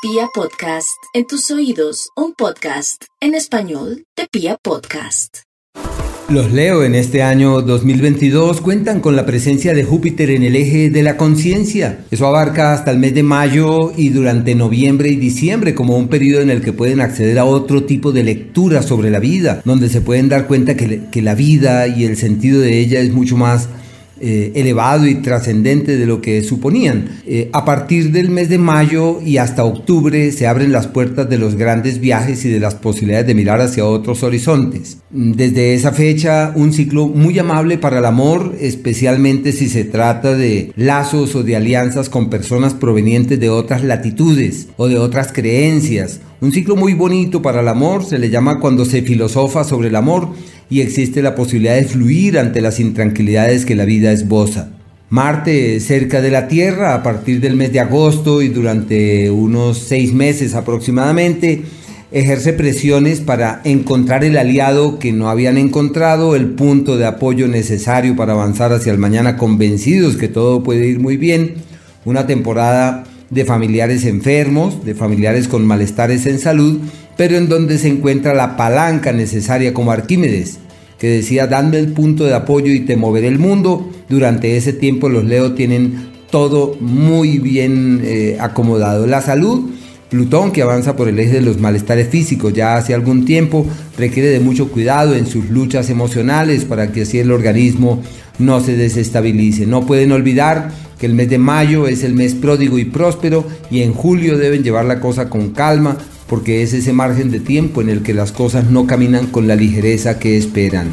Pia Podcast, en tus oídos, un podcast en español de Pia Podcast. Los Leo en este año 2022 cuentan con la presencia de Júpiter en el eje de la conciencia. Eso abarca hasta el mes de mayo y durante noviembre y diciembre como un periodo en el que pueden acceder a otro tipo de lectura sobre la vida, donde se pueden dar cuenta que, que la vida y el sentido de ella es mucho más eh, elevado y trascendente de lo que suponían. Eh, a partir del mes de mayo y hasta octubre se abren las puertas de los grandes viajes y de las posibilidades de mirar hacia otros horizontes. Desde esa fecha, un ciclo muy amable para el amor, especialmente si se trata de lazos o de alianzas con personas provenientes de otras latitudes o de otras creencias. Un ciclo muy bonito para el amor se le llama cuando se filosofa sobre el amor y existe la posibilidad de fluir ante las intranquilidades que la vida esboza. Marte cerca de la Tierra a partir del mes de agosto y durante unos seis meses aproximadamente ejerce presiones para encontrar el aliado que no habían encontrado, el punto de apoyo necesario para avanzar hacia el mañana convencidos que todo puede ir muy bien, una temporada de familiares enfermos, de familiares con malestares en salud, pero en donde se encuentra la palanca necesaria como Arquímedes, que decía, dame el punto de apoyo y te moveré el mundo. Durante ese tiempo los Leo tienen todo muy bien eh, acomodado. La salud, Plutón, que avanza por el eje de los malestares físicos ya hace algún tiempo, requiere de mucho cuidado en sus luchas emocionales para que así el organismo no se desestabilice. No pueden olvidar que el mes de mayo es el mes pródigo y próspero y en julio deben llevar la cosa con calma porque es ese margen de tiempo en el que las cosas no caminan con la ligereza que esperan.